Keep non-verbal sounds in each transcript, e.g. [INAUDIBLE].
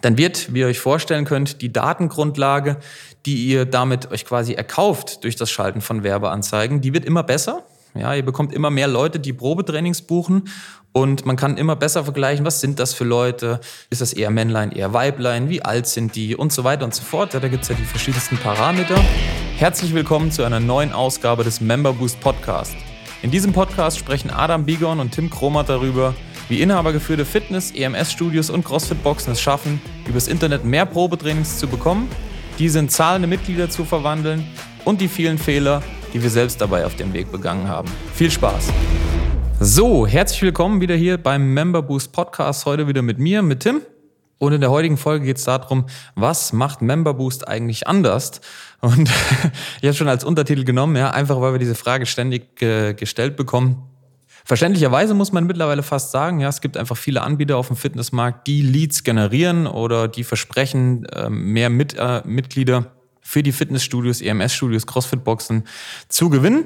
dann wird, wie ihr euch vorstellen könnt, die Datengrundlage, die ihr damit euch quasi erkauft durch das Schalten von Werbeanzeigen, die wird immer besser. Ja, ihr bekommt immer mehr Leute, die Probetrainings buchen und man kann immer besser vergleichen, was sind das für Leute? Ist das eher Männlein, eher Weiblein? Wie alt sind die? Und so weiter und so fort. Ja, da gibt's ja die verschiedensten Parameter. Herzlich willkommen zu einer neuen Ausgabe des Member Boost Podcast. In diesem Podcast sprechen Adam Bigon und Tim Kromat darüber, wie inhabergeführte Fitness-, EMS-Studios und CrossFit-Boxen es schaffen, übers Internet mehr Probetrainings zu bekommen, diese in zahlende Mitglieder zu verwandeln und die vielen Fehler, die wir selbst dabei auf dem Weg begangen haben. Viel Spaß! So, herzlich willkommen wieder hier beim Member Boost Podcast. Heute wieder mit mir, mit Tim. Und in der heutigen Folge geht es darum, was macht Member Boost eigentlich anders? Und [LAUGHS] ich habe schon als Untertitel genommen, ja, einfach weil wir diese Frage ständig äh, gestellt bekommen. Verständlicherweise muss man mittlerweile fast sagen, ja, es gibt einfach viele Anbieter auf dem Fitnessmarkt, die Leads generieren oder die versprechen, ähm, mehr Mit, äh, Mitglieder für die Fitnessstudios, EMS-Studios, CrossFit-Boxen zu gewinnen.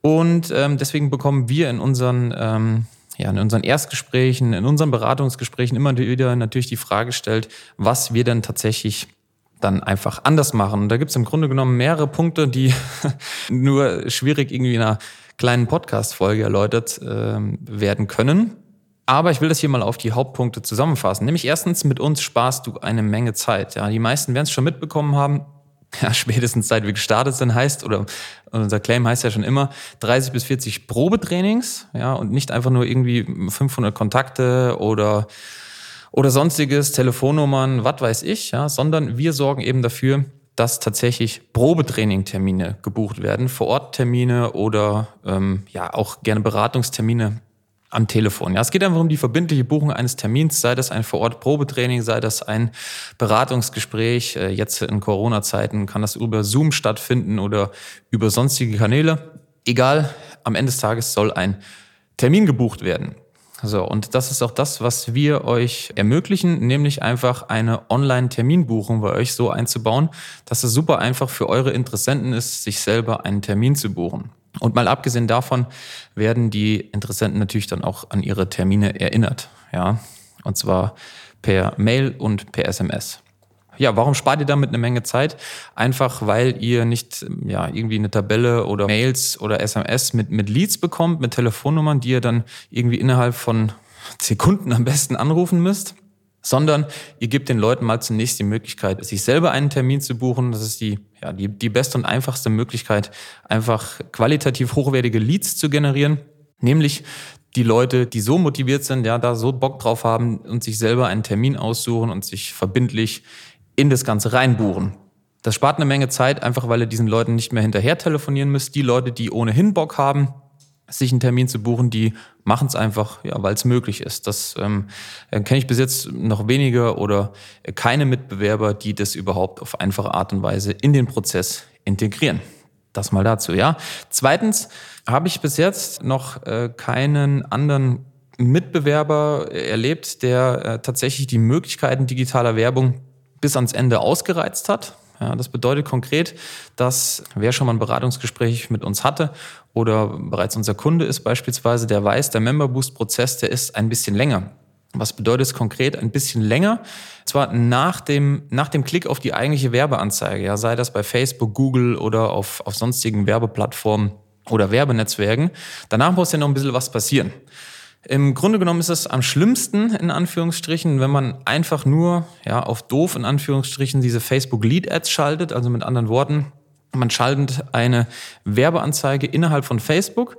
Und ähm, deswegen bekommen wir in unseren, ähm, ja, in unseren Erstgesprächen, in unseren Beratungsgesprächen immer wieder natürlich die Frage gestellt, was wir denn tatsächlich dann einfach anders machen. Und da gibt es im Grunde genommen mehrere Punkte, die [LAUGHS] nur schwierig irgendwie in einer kleinen Podcast-Folge erläutert äh, werden können. Aber ich will das hier mal auf die Hauptpunkte zusammenfassen. Nämlich erstens, mit uns sparst du eine Menge Zeit. Ja, die meisten werden es schon mitbekommen haben. [LAUGHS] Ja, spätestens seit wir gestartet sind, heißt, oder unser Claim heißt ja schon immer, 30 bis 40 Probetrainings, ja, und nicht einfach nur irgendwie 500 Kontakte oder, oder sonstiges, Telefonnummern, was weiß ich, ja, sondern wir sorgen eben dafür, dass tatsächlich Probetraining-Termine gebucht werden, Vor-Ort-Termine oder ähm, ja auch gerne Beratungstermine am Telefon. Ja, es geht einfach um die verbindliche Buchung eines Termins, sei das ein Vor-Ort-Probetraining, sei das ein Beratungsgespräch. Äh, jetzt in Corona-Zeiten kann das über Zoom stattfinden oder über sonstige Kanäle. Egal, am Ende des Tages soll ein Termin gebucht werden. So, und das ist auch das, was wir euch ermöglichen, nämlich einfach eine Online-Terminbuchung bei euch so einzubauen, dass es super einfach für eure Interessenten ist, sich selber einen Termin zu buchen. Und mal abgesehen davon werden die Interessenten natürlich dann auch an ihre Termine erinnert, ja. Und zwar per Mail und per SMS. Ja, warum spart ihr damit eine Menge Zeit? Einfach, weil ihr nicht ja, irgendwie eine Tabelle oder Mails oder SMS mit, mit Leads bekommt, mit Telefonnummern, die ihr dann irgendwie innerhalb von Sekunden am besten anrufen müsst, sondern ihr gebt den Leuten mal zunächst die Möglichkeit, sich selber einen Termin zu buchen. Das ist die, ja, die, die beste und einfachste Möglichkeit, einfach qualitativ hochwertige Leads zu generieren. Nämlich die Leute, die so motiviert sind, ja, da so Bock drauf haben und sich selber einen Termin aussuchen und sich verbindlich in das Ganze reinbuchen. Das spart eine Menge Zeit, einfach weil ihr diesen Leuten nicht mehr hinterher telefonieren müsst. Die Leute, die ohnehin Bock haben, sich einen Termin zu buchen, die machen es einfach, ja, weil es möglich ist. Das ähm, äh, kenne ich bis jetzt noch weniger oder keine Mitbewerber, die das überhaupt auf einfache Art und Weise in den Prozess integrieren. Das mal dazu, ja. Zweitens habe ich bis jetzt noch äh, keinen anderen Mitbewerber erlebt, der äh, tatsächlich die Möglichkeiten digitaler Werbung bis ans Ende ausgereizt hat. Ja, das bedeutet konkret, dass wer schon mal ein Beratungsgespräch mit uns hatte oder bereits unser Kunde ist beispielsweise, der weiß, der Member Boost Prozess, der ist ein bisschen länger. Was bedeutet es konkret? Ein bisschen länger. Zwar nach dem, nach dem Klick auf die eigentliche Werbeanzeige, ja, sei das bei Facebook, Google oder auf, auf sonstigen Werbeplattformen oder Werbenetzwerken. Danach muss ja noch ein bisschen was passieren. Im Grunde genommen ist es am schlimmsten, in Anführungsstrichen, wenn man einfach nur, ja, auf doof, in Anführungsstrichen, diese Facebook Lead Ads schaltet. Also mit anderen Worten, man schaltet eine Werbeanzeige innerhalb von Facebook,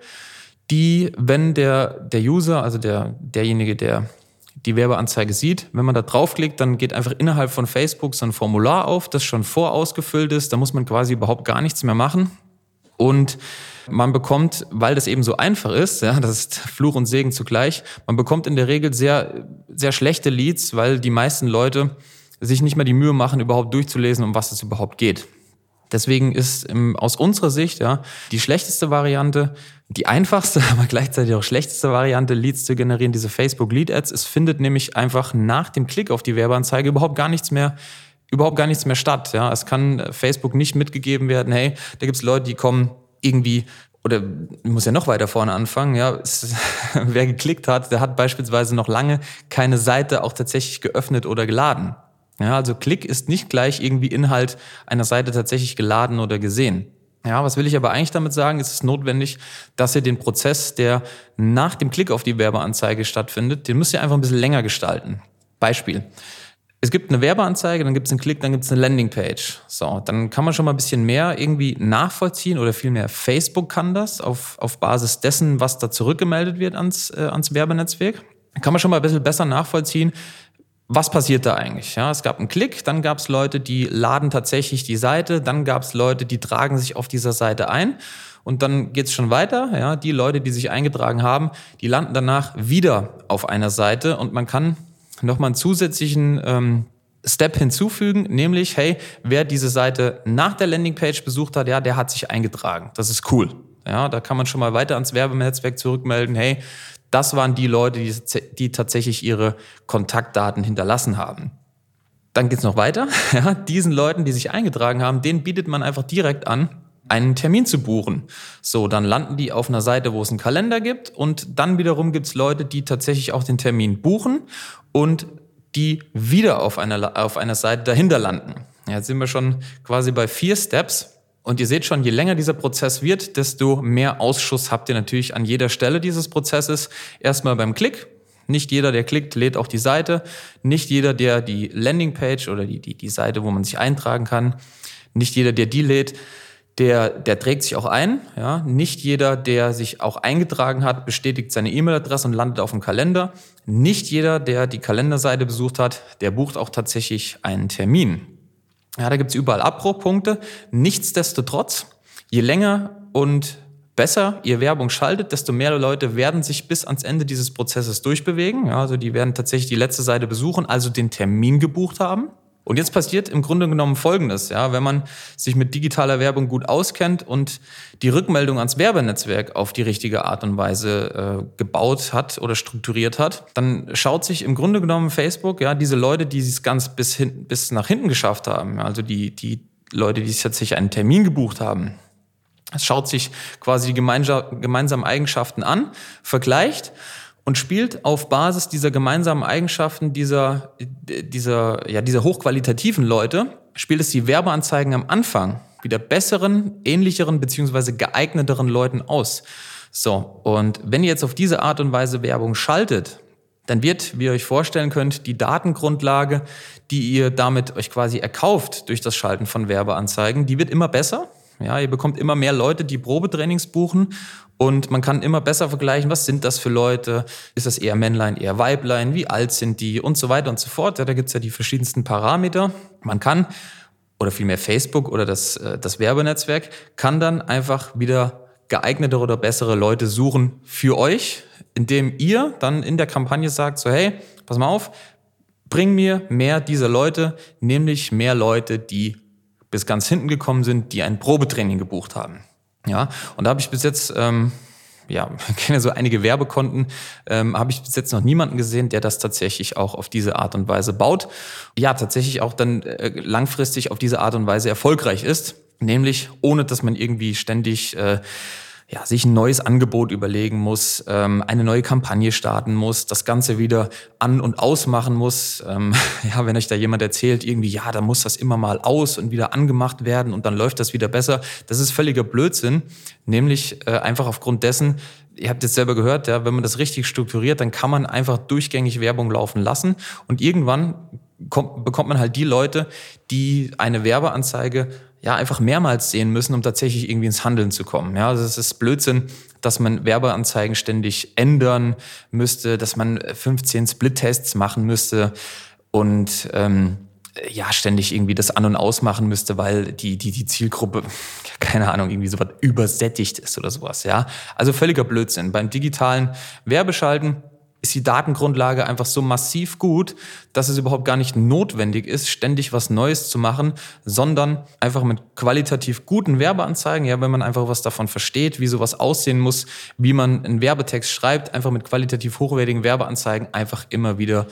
die, wenn der, der User, also der, derjenige, der die Werbeanzeige sieht, wenn man da draufklickt, dann geht einfach innerhalb von Facebook so ein Formular auf, das schon vorausgefüllt ist. Da muss man quasi überhaupt gar nichts mehr machen. Und man bekommt, weil das eben so einfach ist, ja, das ist Fluch und Segen zugleich, man bekommt in der Regel sehr, sehr schlechte Leads, weil die meisten Leute sich nicht mehr die Mühe machen, überhaupt durchzulesen, um was es überhaupt geht. Deswegen ist im, aus unserer Sicht ja die schlechteste Variante, die einfachste, [LAUGHS] aber gleichzeitig auch schlechteste Variante, Leads zu generieren, diese Facebook Lead Ads. Es findet nämlich einfach nach dem Klick auf die Werbeanzeige überhaupt gar nichts mehr überhaupt gar nichts mehr statt. Ja, es kann Facebook nicht mitgegeben werden. Hey, da gibt's Leute, die kommen irgendwie oder muss ja noch weiter vorne anfangen, ja, es, [LAUGHS] wer geklickt hat, der hat beispielsweise noch lange keine Seite auch tatsächlich geöffnet oder geladen. Ja, also Klick ist nicht gleich irgendwie Inhalt einer Seite tatsächlich geladen oder gesehen. Ja, was will ich aber eigentlich damit sagen? Es ist notwendig, dass ihr den Prozess, der nach dem Klick auf die Werbeanzeige stattfindet, den müsst ihr einfach ein bisschen länger gestalten. Beispiel. Es gibt eine Werbeanzeige, dann gibt es einen Klick, dann gibt es eine Landingpage. So, dann kann man schon mal ein bisschen mehr irgendwie nachvollziehen oder vielmehr Facebook kann das auf, auf Basis dessen, was da zurückgemeldet wird ans, äh, ans Werbenetzwerk. Kann man schon mal ein bisschen besser nachvollziehen, was passiert da eigentlich? Ja, es gab einen Klick, dann gab es Leute, die laden tatsächlich die Seite, dann gab es Leute, die tragen sich auf dieser Seite ein und dann geht's schon weiter. Ja, die Leute, die sich eingetragen haben, die landen danach wieder auf einer Seite und man kann nochmal einen zusätzlichen ähm, Step hinzufügen, nämlich, hey, wer diese Seite nach der Landingpage besucht hat, ja, der hat sich eingetragen. Das ist cool. Ja, da kann man schon mal weiter ans Werbenetzwerk zurückmelden, hey, das waren die Leute, die, die tatsächlich ihre Kontaktdaten hinterlassen haben. Dann geht's noch weiter. [LAUGHS] Ja, diesen Leuten, die sich eingetragen haben, denen bietet man einfach direkt an, einen Termin zu buchen. So, dann landen die auf einer Seite, wo es einen Kalender gibt und dann wiederum gibt's Leute, die tatsächlich auch den Termin buchen und die wieder auf einer, auf einer Seite dahinter landen. Jetzt sind wir schon quasi bei vier Steps. Und ihr seht schon, je länger dieser Prozess wird, desto mehr Ausschuss habt ihr natürlich an jeder Stelle dieses Prozesses. Erstmal beim Klick. Nicht jeder, der klickt, lädt auch die Seite. Nicht jeder, der die Landingpage oder die, die, die Seite, wo man sich eintragen kann, nicht jeder, der die lädt, der, der trägt sich auch ein. Ja? Nicht jeder, der sich auch eingetragen hat, bestätigt seine E-Mail-Adresse und landet auf dem Kalender. Nicht jeder, der die Kalenderseite besucht hat, der bucht auch tatsächlich einen Termin. Ja, da gibt's überall Abbruchpunkte. Nichtsdestotrotz, je länger und besser ihr Werbung schaltet, desto mehr Leute werden sich bis ans Ende dieses Prozesses durchbewegen. Ja, also die werden tatsächlich die letzte Seite besuchen, also den Termin gebucht haben. Und jetzt passiert im Grunde genommen Folgendes, ja, wenn man sich mit digitaler Werbung gut auskennt und die Rückmeldung ans Werbenetzwerk auf die richtige Art und Weise äh, gebaut hat oder strukturiert hat, dann schaut sich im Grunde genommen Facebook, ja, diese Leute, die es ganz bis hin, bis nach hinten geschafft haben, also die, die Leute, die sich tatsächlich einen Termin gebucht haben, es schaut sich quasi die gemeinsamen Eigenschaften an, vergleicht und spielt auf Basis dieser gemeinsamen Eigenschaften dieser, dieser, ja, dieser hochqualitativen Leute, spielt es die Werbeanzeigen am Anfang wieder besseren, ähnlicheren beziehungsweise geeigneteren Leuten aus. So, und wenn ihr jetzt auf diese Art und Weise Werbung schaltet, dann wird, wie ihr euch vorstellen könnt, die Datengrundlage, die ihr damit euch quasi erkauft durch das Schalten von Werbeanzeigen, die wird immer besser. Ja, ihr bekommt immer mehr Leute, die Probetrainings buchen und man kann immer besser vergleichen, was sind das für Leute? Ist das eher Männlein, eher Weiblein? Wie alt sind die? Und so weiter und so fort. Ja, da gibt's ja die verschiedensten Parameter. Man kann, oder vielmehr Facebook oder das, äh, das Werbenetzwerk, kann dann einfach wieder geeignetere oder bessere Leute suchen für euch, indem ihr dann in der Kampagne sagt, so hey, pass mal auf, bring mir mehr dieser Leute, nämlich mehr Leute, die bis ganz hinten gekommen sind, die ein Probetraining gebucht haben. Ja, und da habe ich bis jetzt, ähm, ja, [LAUGHS] kenne so einige Werbekonten, ähm, habe ich bis jetzt noch niemanden gesehen, der das tatsächlich auch auf diese Art und Weise baut. Ja, tatsächlich auch dann äh, langfristig auf diese Art und Weise erfolgreich ist, nämlich ohne dass man irgendwie ständig äh, ja, sich ein neues Angebot überlegen muss, ähm, eine neue Kampagne starten muss, das Ganze wieder an- und ausmachen muss. Ähm, [LAUGHS] ja, wenn euch da jemand erzählt, irgendwie, ja, da muss das immer mal aus und wieder angemacht werden und dann läuft das wieder besser, das ist völliger Blödsinn. Nämlich äh, einfach aufgrund dessen, ihr habt jetzt selber gehört, ja, wenn man das richtig strukturiert, dann kann man einfach durchgängig Werbung laufen lassen und irgendwann kommt, bekommt man halt die Leute, die eine Werbeanzeige ja einfach mehrmals sehen müssen, um tatsächlich irgendwie ins Handeln zu kommen. Ja, also es ist Blödsinn, dass man Werbeanzeigen ständig ändern müsste, dass man 15 Split-Tests machen müsste und ähm, ja ständig irgendwie das an und ausmachen müsste, weil die die die Zielgruppe [LAUGHS] keine Ahnung irgendwie so was übersättigt ist oder sowas. Ja, also völliger Blödsinn. Beim digitalen Werbeschalten ist die Datengrundlage einfach so massiv gut, dass es überhaupt gar nicht notwendig ist, ständig was Neues zu machen, sondern einfach mit qualitativ guten Werbeanzeigen, ja, wenn man einfach was davon versteht, wie sowas aussehen muss, wie man einen Werbetext schreibt, einfach mit qualitativ hochwertigen Werbeanzeigen einfach immer wieder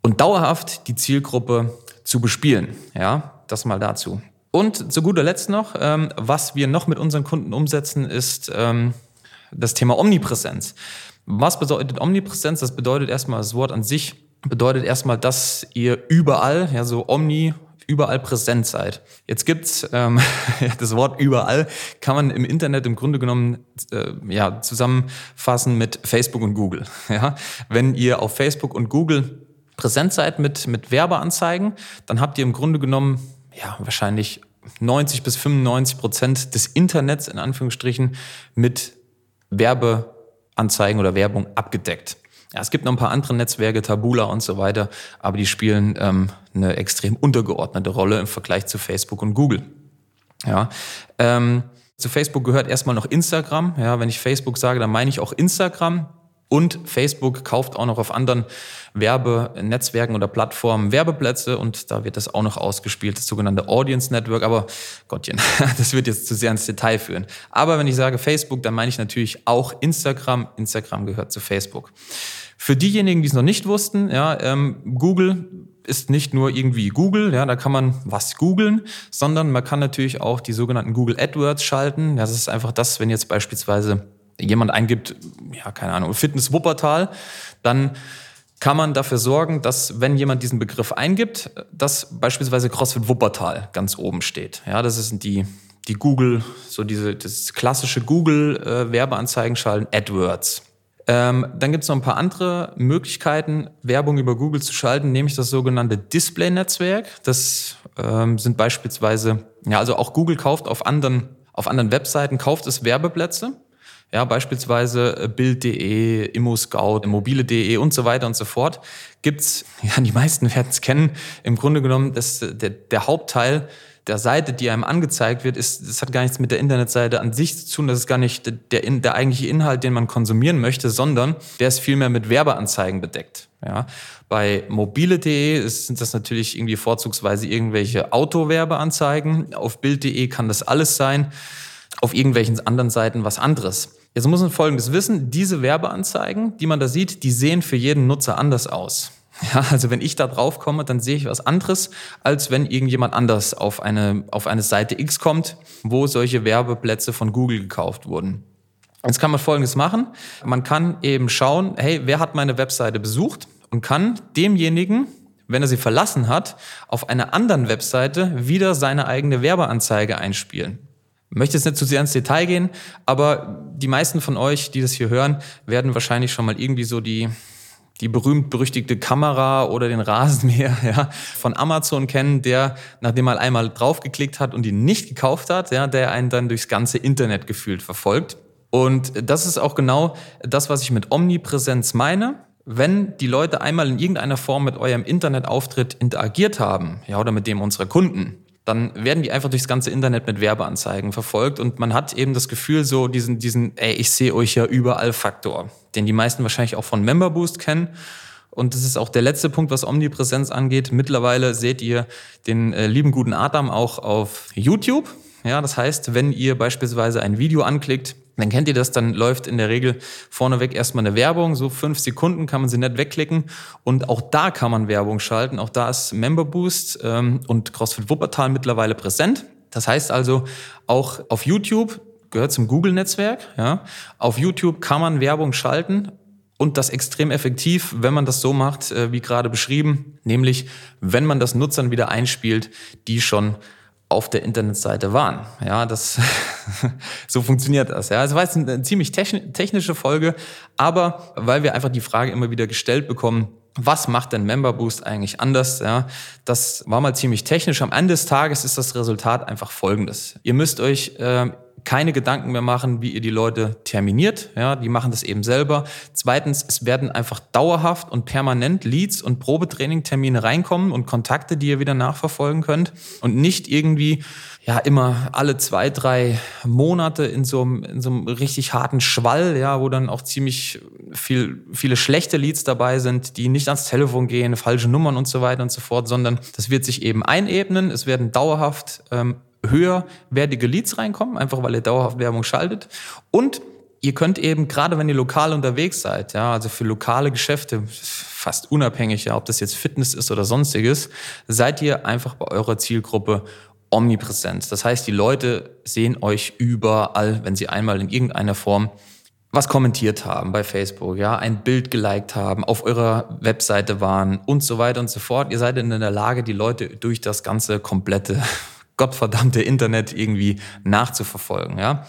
und dauerhaft die Zielgruppe zu bespielen. Ja, das mal dazu. Und zu guter Letzt noch, ähm, was wir noch mit unseren Kunden umsetzen, ist ähm, das Thema Omnipräsenz. Was bedeutet Omnipräsenz? Das bedeutet erstmal das Wort an sich bedeutet erstmal, dass ihr überall, ja, so omni, überall präsent seid. Jetzt gibt's ähm, [LAUGHS] das Wort überall, kann man im Internet im Grunde genommen äh, ja, zusammenfassen mit Facebook und Google. [LAUGHS] Ja? Wenn ihr auf Facebook und Google präsent seid mit, mit Werbeanzeigen, dann habt ihr im Grunde genommen ja, wahrscheinlich 90 bis 95 Prozent des Internets in Anführungsstrichen mit Werbeanzeigen oder Werbung abgedeckt. Ja, es gibt noch ein paar andere Netzwerke, Tabula und so weiter, aber die spielen ähm, eine extrem untergeordnete Rolle im Vergleich zu Facebook und Google. Ja, ähm, zu Facebook gehört erstmal noch Instagram. Ja, wenn ich Facebook sage, dann meine ich auch Instagram. Und Facebook kauft auch noch auf anderen Werbenetzwerken oder Plattformen Werbeplätze und da wird das auch noch ausgespielt, das sogenannte Audience Network. Aber Gottchen, [LAUGHS] das wird jetzt zu sehr ins Detail führen. Aber wenn ich sage Facebook, dann meine ich natürlich auch Instagram. Instagram gehört zu Facebook. Für diejenigen, die es noch nicht wussten, ja, ähm, Google ist nicht nur irgendwie Google, ja, da kann man was googeln, sondern man kann natürlich auch die sogenannten Google AdWords schalten. Das ist einfach das, wenn jetzt beispielsweise jemand eingibt, ja, keine Ahnung, Fitness Wuppertal, dann kann man dafür sorgen, dass wenn jemand diesen Begriff eingibt, dass beispielsweise CrossFit Wuppertal ganz oben steht. Ja, das sind die die Google, so diese das klassische Google äh, Werbeanzeigen schalten AdWords. Ähm, dann gibt es noch ein paar andere Möglichkeiten, Werbung über Google zu schalten, nämlich das sogenannte Display-Netzwerk. Das ähm, sind beispielsweise, ja, also auch Google kauft auf anderen, auf anderen Webseiten, kauft es Werbeplätze. Ja, beispielsweise äh, Bild.de, ImmoScout, mobile.de und so weiter und so fort. Gibt's, [LAUGHS] ja, die meisten werden es kennen, im Grunde genommen, das, der, der Hauptteil der Seite, die einem angezeigt wird, ist, das hat gar nichts mit der Internetseite an sich zu tun. Das ist gar nicht der, der eigentliche Inhalt, den man konsumieren möchte, sondern der ist vielmehr mit Werbeanzeigen bedeckt. Ja. Bei mobile.de sind das natürlich irgendwie vorzugsweise irgendwelche Autowerbeanzeigen. Auf Bild.de kann das alles sein. Auf irgendwelchen anderen Seiten was anderes. Jetzt muss man Folgendes wissen. Diese Werbeanzeigen, die man da sieht, die sehen für jeden Nutzer anders aus. [LAUGHS] Ja, also wenn ich da drauf komme, dann sehe ich was anderes, als wenn irgendjemand anders auf eine, auf eine Seite X kommt, wo solche Werbeplätze von Google gekauft wurden. Jetzt kann man Folgendes machen. Man kann eben schauen, hey, wer hat meine Webseite besucht und kann demjenigen, wenn er sie verlassen hat, auf einer anderen Webseite wieder seine eigene Werbeanzeige einspielen. Möchte jetzt nicht zu sehr ins Detail gehen, aber die meisten von euch, die das hier hören, werden wahrscheinlich schon mal irgendwie so die die berühmt-berüchtigte Kamera oder den Rasenmäher [LAUGHS] ja, von Amazon kennen, der, nachdem man einmal draufgeklickt hat und ihn nicht gekauft hat, ja, der einen dann durchs ganze Internet gefühlt verfolgt. Und das ist auch genau das, was ich mit Omnipräsenz meine. Wenn die Leute einmal in irgendeiner Form mit eurem Internetauftritt interagiert haben, ja, oder mit dem unserer Kunden, dann werden die einfach durchs ganze Internet mit Werbeanzeigen verfolgt und man hat eben das Gefühl so diesen diesen ey, ich sehe euch ja überall Faktor, den die meisten wahrscheinlich auch von Member Boost kennen. Und das ist auch der letzte Punkt, was Omnipräsenz angeht. Mittlerweile seht ihr den äh, lieben guten Adam auch auf YouTube. Ja, das heißt, wenn ihr beispielsweise ein Video anklickt, dann kennt ihr das, dann läuft in der Regel vorneweg erstmal eine Werbung, so fünf Sekunden kann man sie nicht wegklicken. Und auch da kann man Werbung schalten, auch da ist Member Boost ähm, und CrossFit Wuppertal mittlerweile präsent. Das heißt also, auch auf YouTube gehört zum Google-Netzwerk, ja, auf YouTube kann man Werbung schalten und das extrem effektiv, wenn man das so macht, äh, wie gerade beschrieben, nämlich wenn man das Nutzern wieder einspielt, die schon auf der Internetseite waren. Ja, das [LAUGHS] so funktioniert das. Ja, es war jetzt eine ziemlich technische Folge, aber weil wir einfach die Frage immer wieder gestellt bekommen, was macht denn Member Boost eigentlich anders? Ja, das war mal ziemlich technisch. Am Ende des Tages ist das Resultat einfach folgendes. Ihr müsst euch äh, keine Gedanken mehr machen, wie ihr die Leute terminiert. Ja, die machen das eben selber. Zweitens, es werden einfach dauerhaft und permanent Leads und Probetraining-Termine reinkommen und Kontakte, die ihr wieder nachverfolgen könnt und nicht irgendwie ja immer alle zwei, drei Monate in so einem, in so einem richtig harten Schwall, ja, wo dann auch ziemlich viel, viele schlechte Leads dabei sind, die nicht ans Telefon gehen, falsche Nummern und so weiter und so fort, sondern das wird sich eben einebnen. Es werden dauerhaft ähm, höherwertige Leads reinkommen, einfach weil ihr dauerhaft Werbung schaltet. Und ihr könnt eben, gerade wenn ihr lokal unterwegs seid, ja, also für lokale Geschäfte, fast unabhängig, ja, ob das jetzt Fitness ist oder sonstiges, seid ihr einfach bei eurer Zielgruppe omnipräsent. Das heißt, die Leute sehen euch überall, wenn sie einmal in irgendeiner Form was kommentiert haben bei Facebook, ja, ein Bild geliked haben, auf eurer Webseite waren und so weiter und so fort. Ihr seid in der Lage, die Leute durch das ganze komplette gottverdammte Internet irgendwie nachzuverfolgen, ja.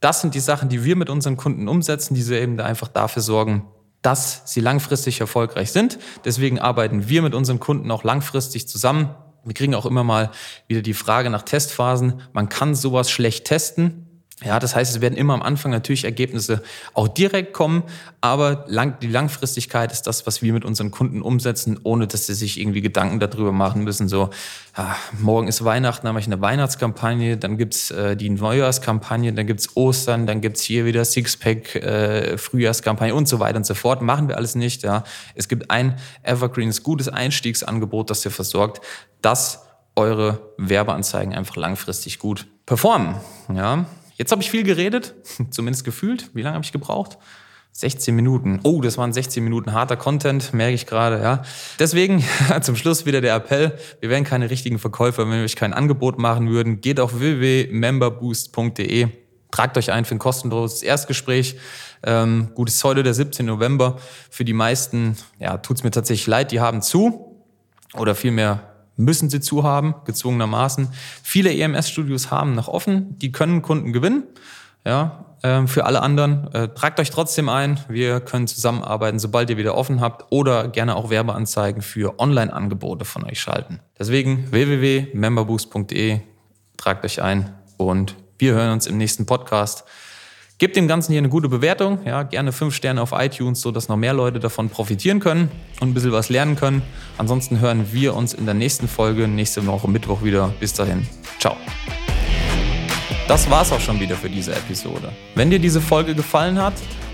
Das sind die Sachen, die wir mit unseren Kunden umsetzen, die sie eben einfach dafür sorgen, dass sie langfristig erfolgreich sind. Deswegen arbeiten wir mit unseren Kunden auch langfristig zusammen. Wir kriegen auch immer mal wieder die Frage nach Testphasen. Man kann sowas schlecht testen. Ja, das heißt, es werden immer am Anfang natürlich Ergebnisse auch direkt kommen, aber lang, die Langfristigkeit ist das, was wir mit unseren Kunden umsetzen, ohne dass sie sich irgendwie Gedanken darüber machen müssen. So, ja, morgen ist Weihnachten, dann mache ich eine Weihnachtskampagne, dann gibt's äh, die Neujahrskampagne, dann gibt's Ostern, dann gibt's hier wieder Sixpack, äh, Frühjahrskampagne und so weiter und so fort. Machen wir alles nicht. Ja, es gibt ein Evergreens gutes Einstiegsangebot, das ihr versorgt, dass eure Werbeanzeigen einfach langfristig gut performen. Ja, Jetzt habe ich viel geredet, [LAUGHS] zumindest gefühlt. Wie lange habe ich gebraucht? 16 Minuten. Oh, das waren 16 Minuten harter Content, merke ich gerade, ja. Deswegen [LAUGHS] zum Schluss wieder der Appell. Wir wären keine richtigen Verkäufer, wenn wir euch kein Angebot machen würden. Geht auf www.memberboost.de. Tragt euch ein für ein kostenloses Erstgespräch. Ähm, gut, ist heute der 17. November. Für die meisten, ja, tut's mir tatsächlich leid, die haben zu. Oder vielmehr müssen sie zu haben, gezwungenermaßen. Viele EMS-Studios haben noch offen, die können Kunden gewinnen. Ja, äh, für alle anderen, äh, tragt euch trotzdem ein. Wir können zusammenarbeiten, sobald ihr wieder offen habt oder gerne auch Werbeanzeigen für Online-Angebote von euch schalten. Deswegen www.memberboost.de, tragt euch ein und wir hören uns im nächsten Podcast. Gebt dem Ganzen hier eine gute Bewertung, ja, gerne fünf Sterne auf iTunes, so dass noch mehr Leute davon profitieren können und ein bisschen was lernen können. Ansonsten hören wir uns in der nächsten Folge, nächste Woche Mittwoch wieder. Bis dahin. Ciao. Das war's auch schon wieder für diese Episode. Wenn dir diese Folge gefallen hat,